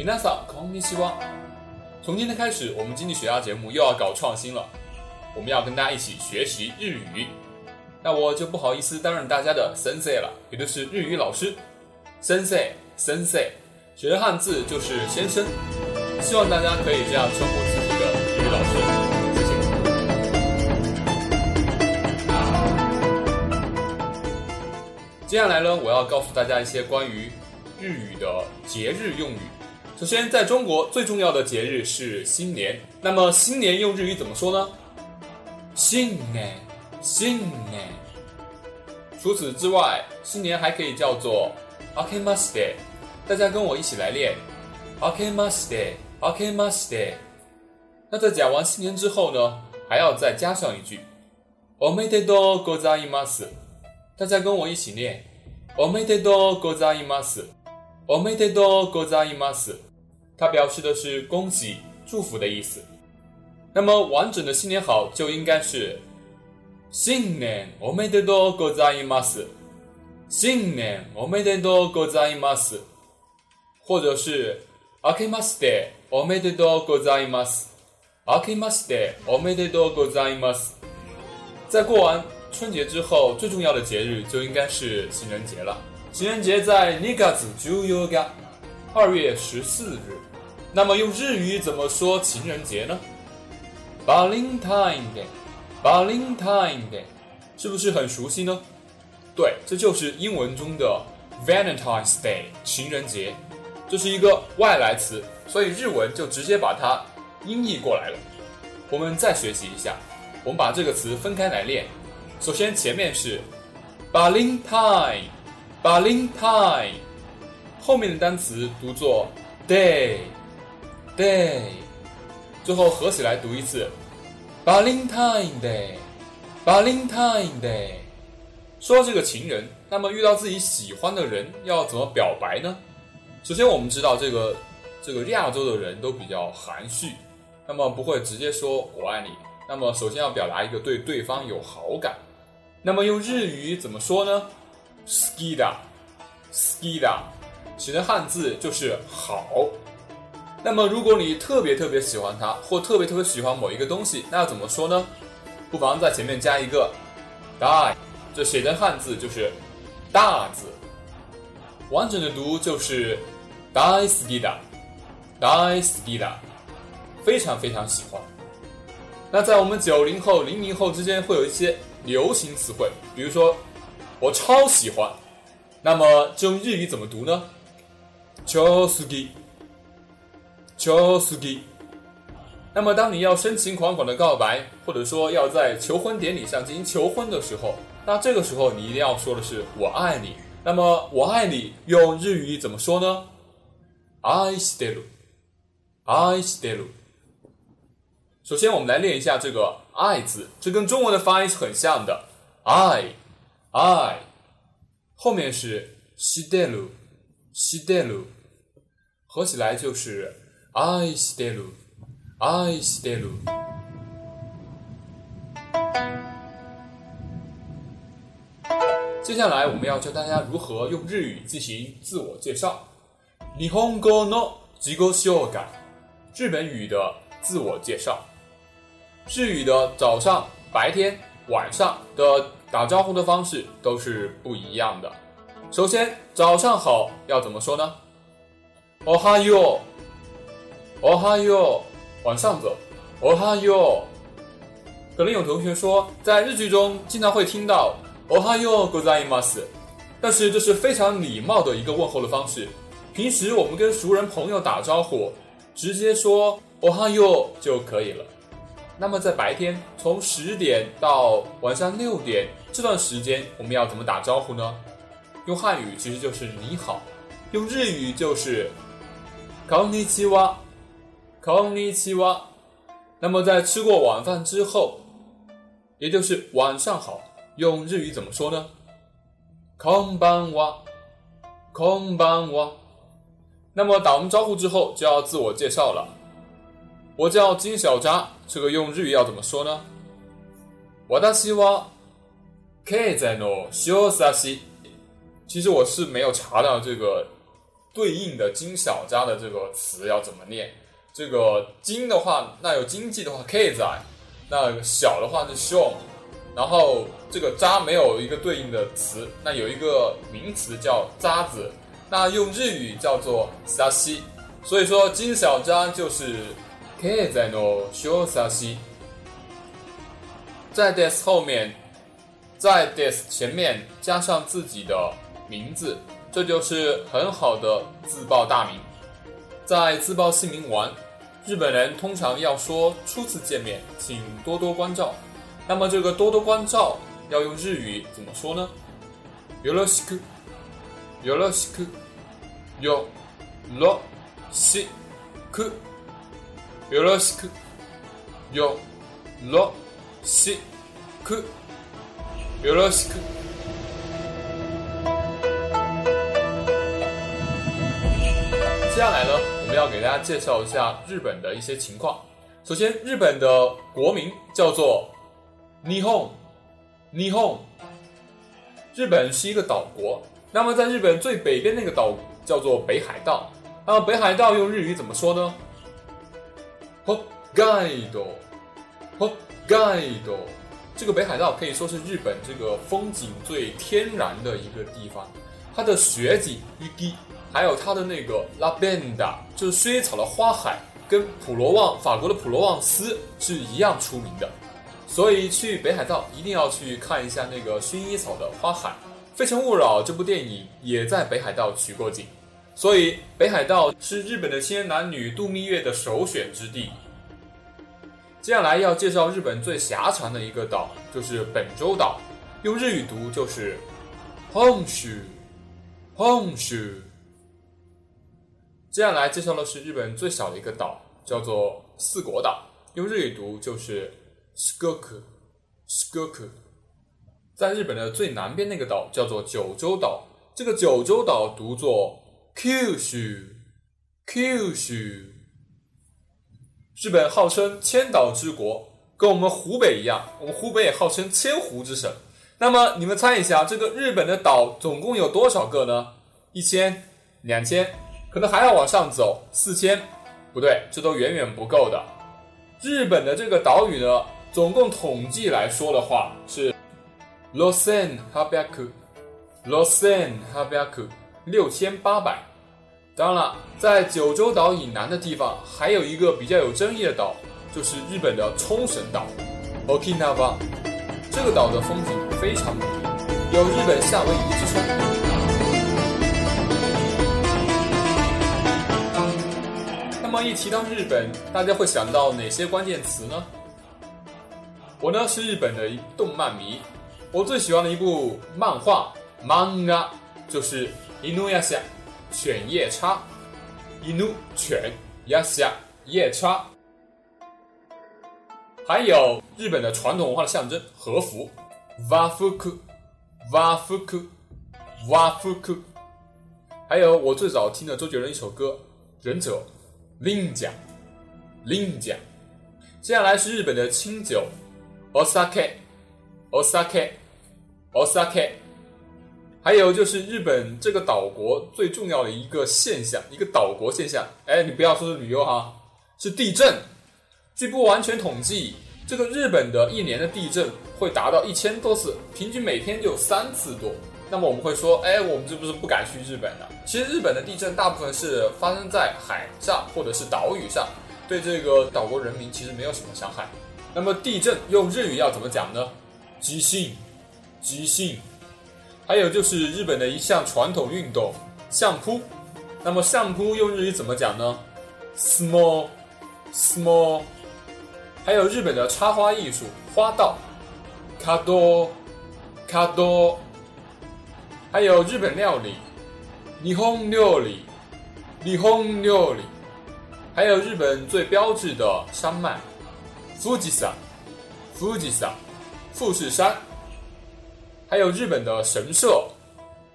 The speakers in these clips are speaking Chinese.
米娜桑空尼西哇。从今天开始，我们经济学家节目又要搞创新了，我们要跟大家一起学习日语。那我就不好意思担任大家的 sensei 了，也就是日语老师。sensei，sensei，学汉字就是先生。希望大家可以这样称呼自己的日语老师，谢谢。接下来呢，我要告诉大家一些关于日语的节日用语。首先，在中国最重要的节日是新年。那么，新年用日语怎么说呢？新年，新年。除此之外，新年还可以叫做 “akemaste”。大家跟我一起来练 “akemaste”。OK，マステ。那在讲完新年之后呢，还要再加上一句おめでとうございます。大家跟我一起念おめでとうございます。おめでとうございます。 它表示的是恭喜、祝福的意思。那么完整的新年好就应该是“新年おめでとうございます”，“新年おめでとうございます”，或者是“明けましておめでとうございます”，“明けましておめでとうございます”。在过完春节之后，最重要的节日就应该是情人节了。情人节在2月14日。那么用日语怎么说情人节呢？Valentine Day，Valentine Day，是不是很熟悉呢？对，这就是英文中的 Valentine's Day，情人节。这是一个外来词。所以日文就直接把它音译过来了。我们再学习一下，我们把这个词分开来练。首先前面是 Valentine，Valentine，后面的单词读作 day Day，最后合起来读一次 Valentine Day，Valentine Day。说到这个情人，那么遇到自己喜欢的人要怎么表白呢？首先我们知道这个。这个亚洲的人都比较含蓄，那么不会直接说我爱你。那么首先要表达一个对对方有好感。那么用日语怎么说呢？skida，skida，写成汉字就是好。那么如果你特别特别喜欢他，或特别特别喜欢某一个东西，那要怎么说呢？不妨在前面加一个大，这写成汉字就是大字。完整的读就是大 skida。大好きだ，非常非常喜欢。那在我们九零后、零零后之间会有一些流行词汇，比如说我超喜欢，那么用日语怎么读呢？超好き， 超好き。那么当你要深情款款的告白，或者说要在求婚典礼上进行求婚的时候，那这个时候你一定要说的是我爱你。那么我爱你用日语怎么说呢？愛してる。爱してる。首先，我们来练一下这个“爱”字，这跟中文的发音是很像的。爱，爱，后面是してる，してる，合起来就是 愛してる，愛してる。接下来，我们要教大家如何用日语进行自我介绍。日本語の自己紹介。日本语的自我介绍，日语的早上、白天、晚上的打招呼的方式都是不一样的。首先，早上好要怎么说呢？おはよう， おはよう，往上走，おはよう。可能有同学说，在日剧中经常会听到おはようございます，但是这是非常礼貌的一个问候的方式。平时我们跟熟人朋友打招呼。直接说“おはよう”就可以了。那么在白天，从十点到晚上六点这段时间，我们要怎么打招呼呢？用汉语其实就是“你好”，用日语就是“こんにちは”，“ こんにちは”。那么在吃过晚饭之后，也就是晚上好，用日语怎么说呢？“こんばんは”，“こんばんは”。那么打完招呼之后就要自我介绍了。我叫金小扎，这个用日语要怎么说呢？私は経済の小さし。其实我是没有查到这个 对应的金小扎的这个词要怎么念。 这个金的话，那有经济的话 k 在，那小的话是 sho 然后这个渣没有一个对应的词，那有一个名词叫渣子，那用日语叫做 sashi，所以说金小渣就是 k 在 no sho sashi，在 des 后面，在 des 前面加上自己的名字，这就是很好的自报大名。在自报姓名完，日本人通常要说初次见面，请多多关照。那么这个多多关照要用日语怎么说呢？よろしく、よろしく、よろしく、よろしく、よろしく、よろしく。接下来呢，我 们要给大家介绍一下日本的一些情况。首先，日本的国名叫做日本，日本。日本是一个岛国，那么在日本最北边那个岛叫做北海道。那么北海道用日语怎么说呢？北海道，北海道。这个北海道可以说是日本这个风景最天然的一个地方，它的雪景，igi。还有它的那个拉贝达，就是薰衣草的花海，跟普罗旺法国的普罗旺斯是一样出名的。所以去北海道一定要去看一下那个薰衣草的花海。《非诚勿扰》这部电影也在北海道取过景，所以北海道是日本的青年男女度蜜月的首选之地。接下来要介绍日本最狭长的一个岛，就是本州岛，用日语读就是 “honshu”，honshu。接下来介绍的是日本最小的一个岛，叫做四国岛，用日语读就是 Skoku Skoku。在日本的最南边那个岛叫做九州岛，这个九州岛读作 “kyushu”，kyushu。日本号称千岛之国，跟我们湖北一样，我们湖北也号称千湖之省。那么你们猜一下，这个日本的岛总共有多少个呢？一千、两千？可能还要往上走，四千，不对，这都远远不够的。日本的这个岛屿呢，总共统计来说的话是 losen habaku，losen habaku 六千八百。当然了，在九州岛以南的地方，还有一个比较有争议的岛，就是日本的冲绳岛 Okinawa。这个岛的风景非常美丽，有日本夏威夷之称。那么一提到日本，大家会想到哪些关键词呢？我呢是日本的一动漫迷，我最喜欢的一部漫画 manga 就是《Inuyasha》犬夜叉，Inu 犬，Yasha 夜叉，还有日本的传统文化的象征和服，Wafuku，Wafuku，Wafuku，还有我最早听的周杰伦一首歌《忍者》。另讲，另讲。接下来是日本的清酒，Osake，Osake，Osake。还有就是日本这个岛国最重要的一个现象，一个岛国现象。哎，你不要说是旅游哈，是地震。据不完全统计，这个日本的一年的地震会达到一千多次，平均每天就三次多。那么我们会说，哎，我们是不是不敢去日本呢？其实日本的地震大部分是发生在海上或者是岛屿上，对这个岛国人民其实没有什么伤害。那么地震用日语要怎么讲呢？即兴，即兴。还有就是日本的一项传统运动相扑，那么相扑用日语怎么讲呢？small，small。还有日本的插花艺术花道，kado，kado。还有日本料理，日本料理，日本料理，还有日本最标志的山脉，富士山，富士山，富士山，还有日本的神社，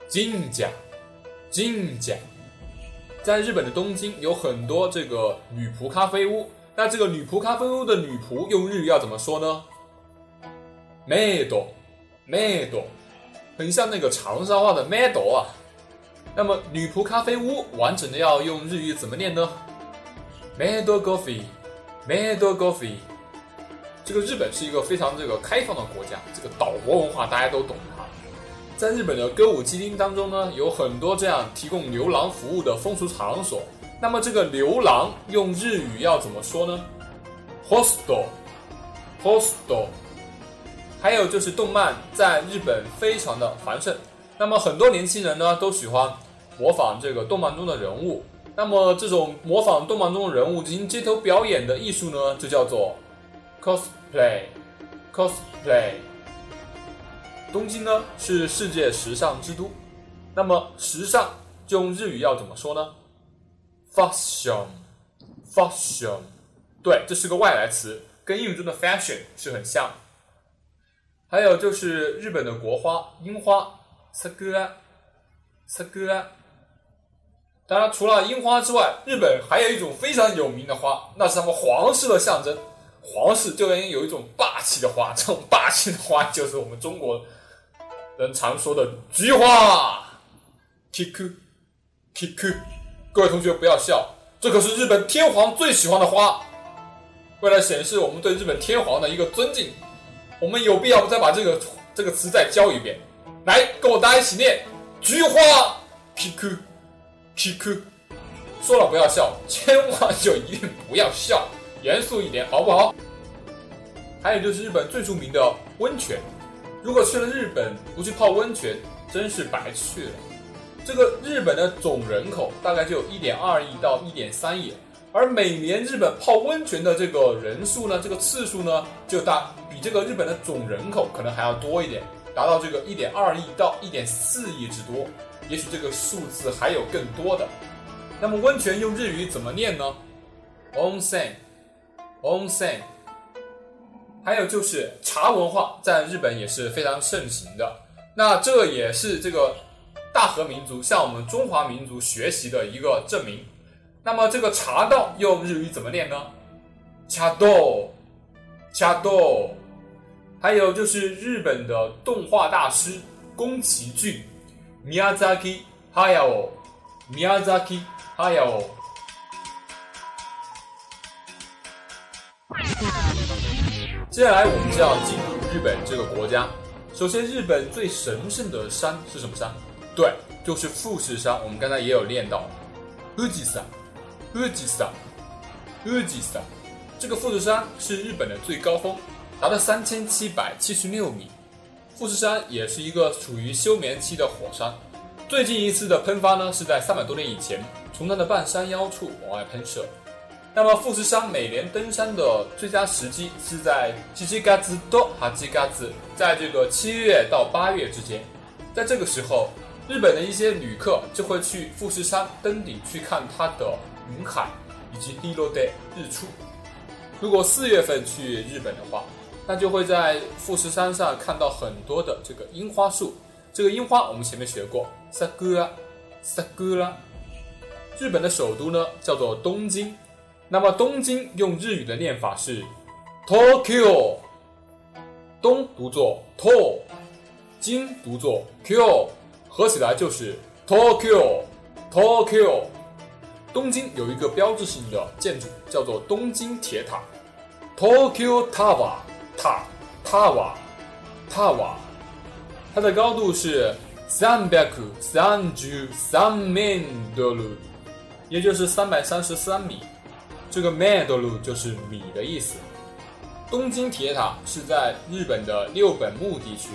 金甲，金甲，在日本的东京有很多这个女仆咖啡屋，那这个女仆咖啡屋的女仆用日语要怎么说呢？メイド，メイド。 很像那个长沙话的麦朵啊，那么女仆咖啡屋完整的要用日语怎么念呢？Made coffee，Made coffee。这个日本是一个非常这个开放的国家，这个岛国文化大家都懂哈。在日本的歌舞伎町当中呢，有很多这样提供牛郎服务的风俗场所。那么这个牛郎用日语要怎么说呢？Hostel，Hostel。还有就是动漫在日本非常的繁盛，那么很多年轻人呢都喜欢模仿这个动漫中的人物。那么这种模仿动漫中人物进行街头表演的艺术呢，就叫做 cosplay，cosplay。东京呢是世界时尚之都，那么时尚就用日语要怎么说呢？fashion，fashion，对，这是个外来词，跟英语中的 fashion 是很像。还有就是日本的国花樱花，sakura，sakura。当然，除了樱花之外，日本还有一种非常有名的花，那是他们皇室的象征。皇室就应该有一种霸气的花，这种霸气的花就是我们中国。人常说的菊花，kiku，kiku，各位同学不要笑，这可是日本天皇最喜欢的花。为了显示我们对日本天皇的一个尊敬，我们有必要再把这个这个词再教一遍。来，跟我大家一起念：菊花，kiku，kiku。说了不要笑，千万就一定不要笑，严肃一点，好不好？还有就是日本最著名的温泉。如果去了日本不去泡温泉，真是白去了。这个日本的总人口大概就有一点二亿到一点三亿，而每年日本泡温泉的这个人数呢，这个次数呢，就大比这个日本的总人口可能还要多一点，达到这个一点二亿到一点四亿之多。也许这个数字还有更多的。那么温泉用日语怎么念呢？onsen，onsen。还有就是茶文化在日本也是非常盛行的，那这也是这个大和民族向我们中华民族学习的一个证明。那么这个茶道用日语怎么念呢？茶道，茶道。还有就是日本的动画大师宫崎骏，Miyazaki Hayao，Miyazaki Hayao。接下来我们就要进入日本这个国家。首先，日本最神圣的山是什么山？对，就是富士山。我们刚才也有练到，富士山，富士山，富士山。这个富士山是日本的最高峰，达到三千七百七十六米。富士山也是一个处于休眠期的火山。最近一次的喷发呢，是在三百多年以前，从它的半山腰处往外喷射。那么富士山每年登山的最佳时机是在七七嘎子多哈七嘎子，在这个七月到八月之间，在这个时候，日本的一些旅客就会去富士山登顶去看它的云海以及日落的日出。如果四月份去日本的话，那就会在富士山上看到很多的这个樱花树。这个樱花我们前面学过，sakura，sakura。日本的首都呢叫做东京。那么东京用日语的念法是 Tokyo，东读作 To，京读作 Q，合起来就是 Tokyo，Tokyo。东京有一个标志性的建筑叫做东京铁塔，Tokyo 塔塔瓦塔瓦它的高度是三百三十三米多鲁，也就是三百三十三米。这个 “man” 的路就是米的意思。东京铁塔是在日本的六本木地区。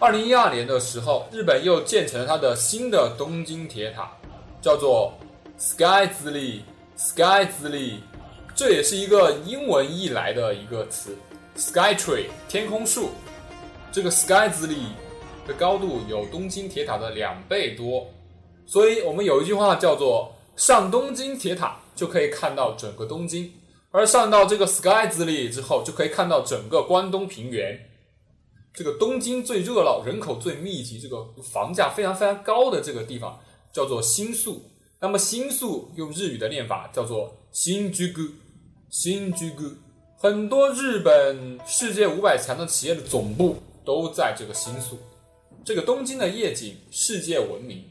二零一二年的时候，日本又建成了它的新的东京铁塔，叫做 “Sky 之力 ”，Sky 之力，这也是一个英文译来的一个词，Sky Tree 天空树。这个 Sky 之力的高度有东京铁塔的两倍多，所以我们有一句话叫做“上东京铁塔”。就可以看到整个东京，而上到这个 Sky 之力之后，就可以看到整个关东平原。这个东京最热闹、人口最密集、这个房价非常非常高的这个地方叫做新宿。那么新宿用日语的念法叫做新居谷，新居谷。很多日本世界五百强的企业的总部都在这个新宿。这个东京的夜景世界闻名。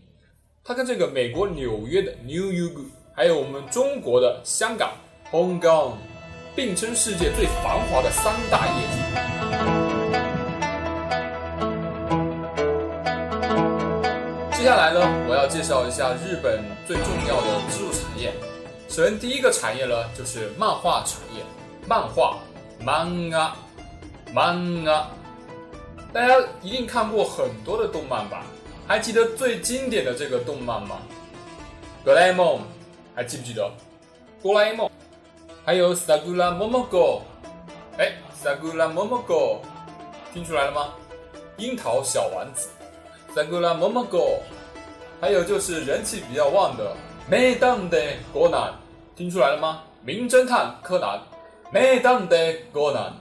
它跟这个美国纽约的 New York，还有我们中国的香港 Hong Kong，并称世界最繁华的三大夜景。接下来呢，我要介绍一下日本最重要的支柱产业。首先，第一个产业呢，就是漫画产业，漫画。漫画，漫画，大家一定看过很多的动漫吧？还记得最经典的这个动漫吗？哆啦 A 梦，还记不记得？哆啦 A 梦，还有 Sagura Momogo，哎，Sagura Momogo，听出来了吗？樱桃小丸子，Sagura Momogo，还有就是人气比较旺的 Madame 的柯南，听出来了吗？名侦探柯南。每当的柯南，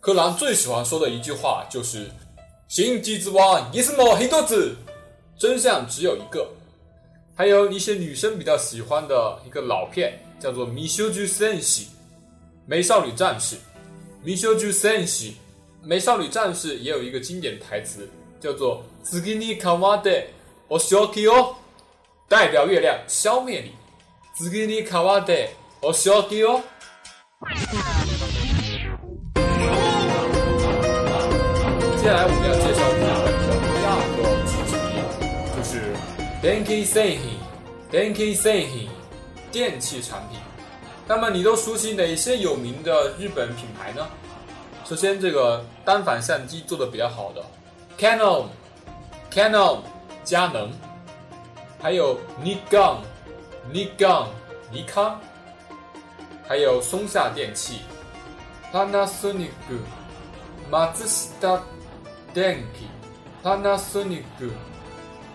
柯南最喜欢说的一句话就是“心机之王也是某黑多子”，真相只有一个。还有一些女生比较喜欢的一个老片，叫做《米修居森喜》，美少女战士。米修居森喜，美少女战士也有一个经典台词，叫做“斯基尼卡瓦德我消气哦”，代表月亮消灭你。斯基尼卡瓦德我消气哦。接下来我们要介绍日本的第二个制产业，就是 Denki Seihi，Denki Seihi，电器产品。那么你都熟悉哪些有名的日本品牌呢？首先，这个单反相机做的比较好的 Canon，Canon，佳能，还有 Nikon，Nikon，尼康。还有松下电器，Panasonic、Mazda Denki、Panasonic、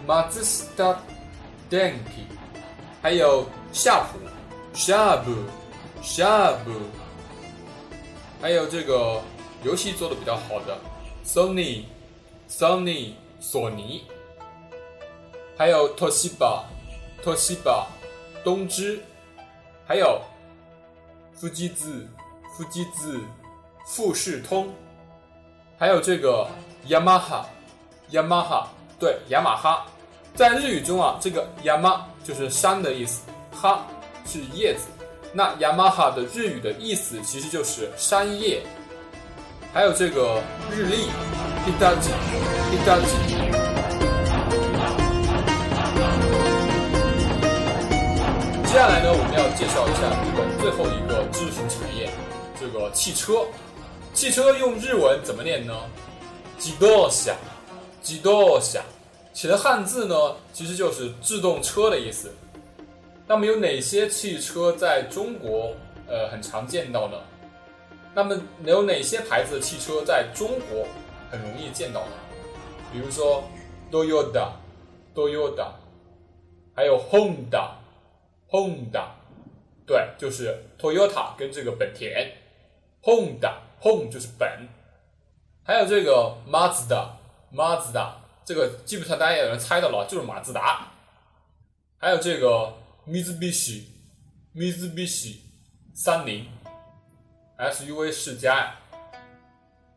Mazda Denki，还有夏普、夏普、夏普，还有这个游戏做的比较好的 Sony、Sony、索尼，还有 Toshiba、Toshiba、东芝，还有。富基子，富基子，富士通，还有这个雅马哈，雅马哈，对，雅马哈，在日语中啊，这个雅马就是山的意思，哈是叶子，那雅马哈的日语的意思其实就是山叶，还有这个日历，Hitachi，Hitachi。接下来呢，我们要介绍一下日本最后一个知识产业，这个汽车。汽车用日文怎么念呢？自动车，自动车，写的汉字呢，其实就是自动车的意思。那么有哪些汽车在中国呃很常见到呢？那么有哪些牌子的汽车在中国很容易见到呢？比如说 Toyota，Toyota，还有 Honda。Honda，对，就是 Toyota 跟这个本田。Honda，Hon 就是本，还有这个 Mazda，Mazda 这个基本上大家也能猜到了，就是马自达。还有这个 Mitsubishi，Mitsubishi 三菱，SUV 世家。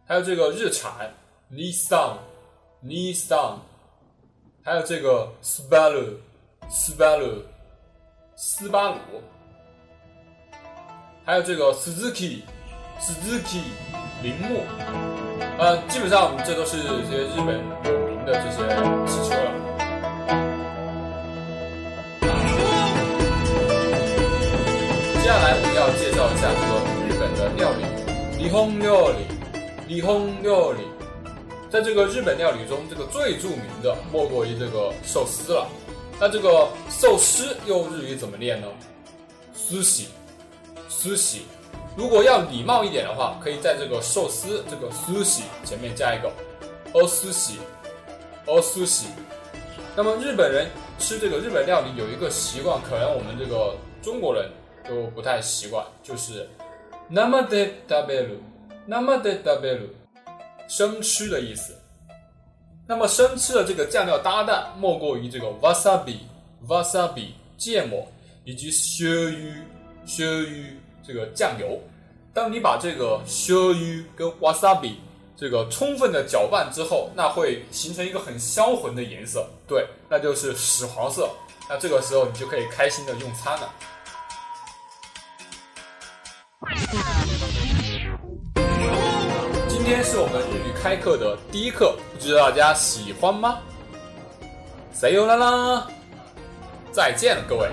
还有这个日产 Nissan，Nissan，还有这个 Subaru，Subaru。斯巴鲁，还有这个 Suzuki，Suzuki 铃木，呃，基本上这都是这些日本有名的这些汽车了。接下来我们要介绍一下这个日本的料理，日本料理，日本料理，在这个日本料理中，这个最著名的莫过于这个寿司了。那这个寿司用日语怎么念呢？苏喜，苏喜。如果要礼貌一点的话，可以在这个寿司这个苏喜前面加一个哦苏喜，哦苏喜。那么日本人吃这个日本料理有一个习惯，可能我们这个中国人都不太习惯，就是那么的食べる，那么的食べる，生吃的意思。 那么生吃的这个酱料搭档，莫过于这个 wasabi wasabi 芥末以及鳕鱼鳕鱼这个酱油。当你把这个鳕鱼跟 wasabi 这个充分的搅拌之后，那会形成一个很销魂的颜色，对，那就是屎黄色。那这个时候你就可以开心的用餐了。今天是我们日语开课的第一课，不知道大家喜欢吗？See you 啦啦，再见了各位。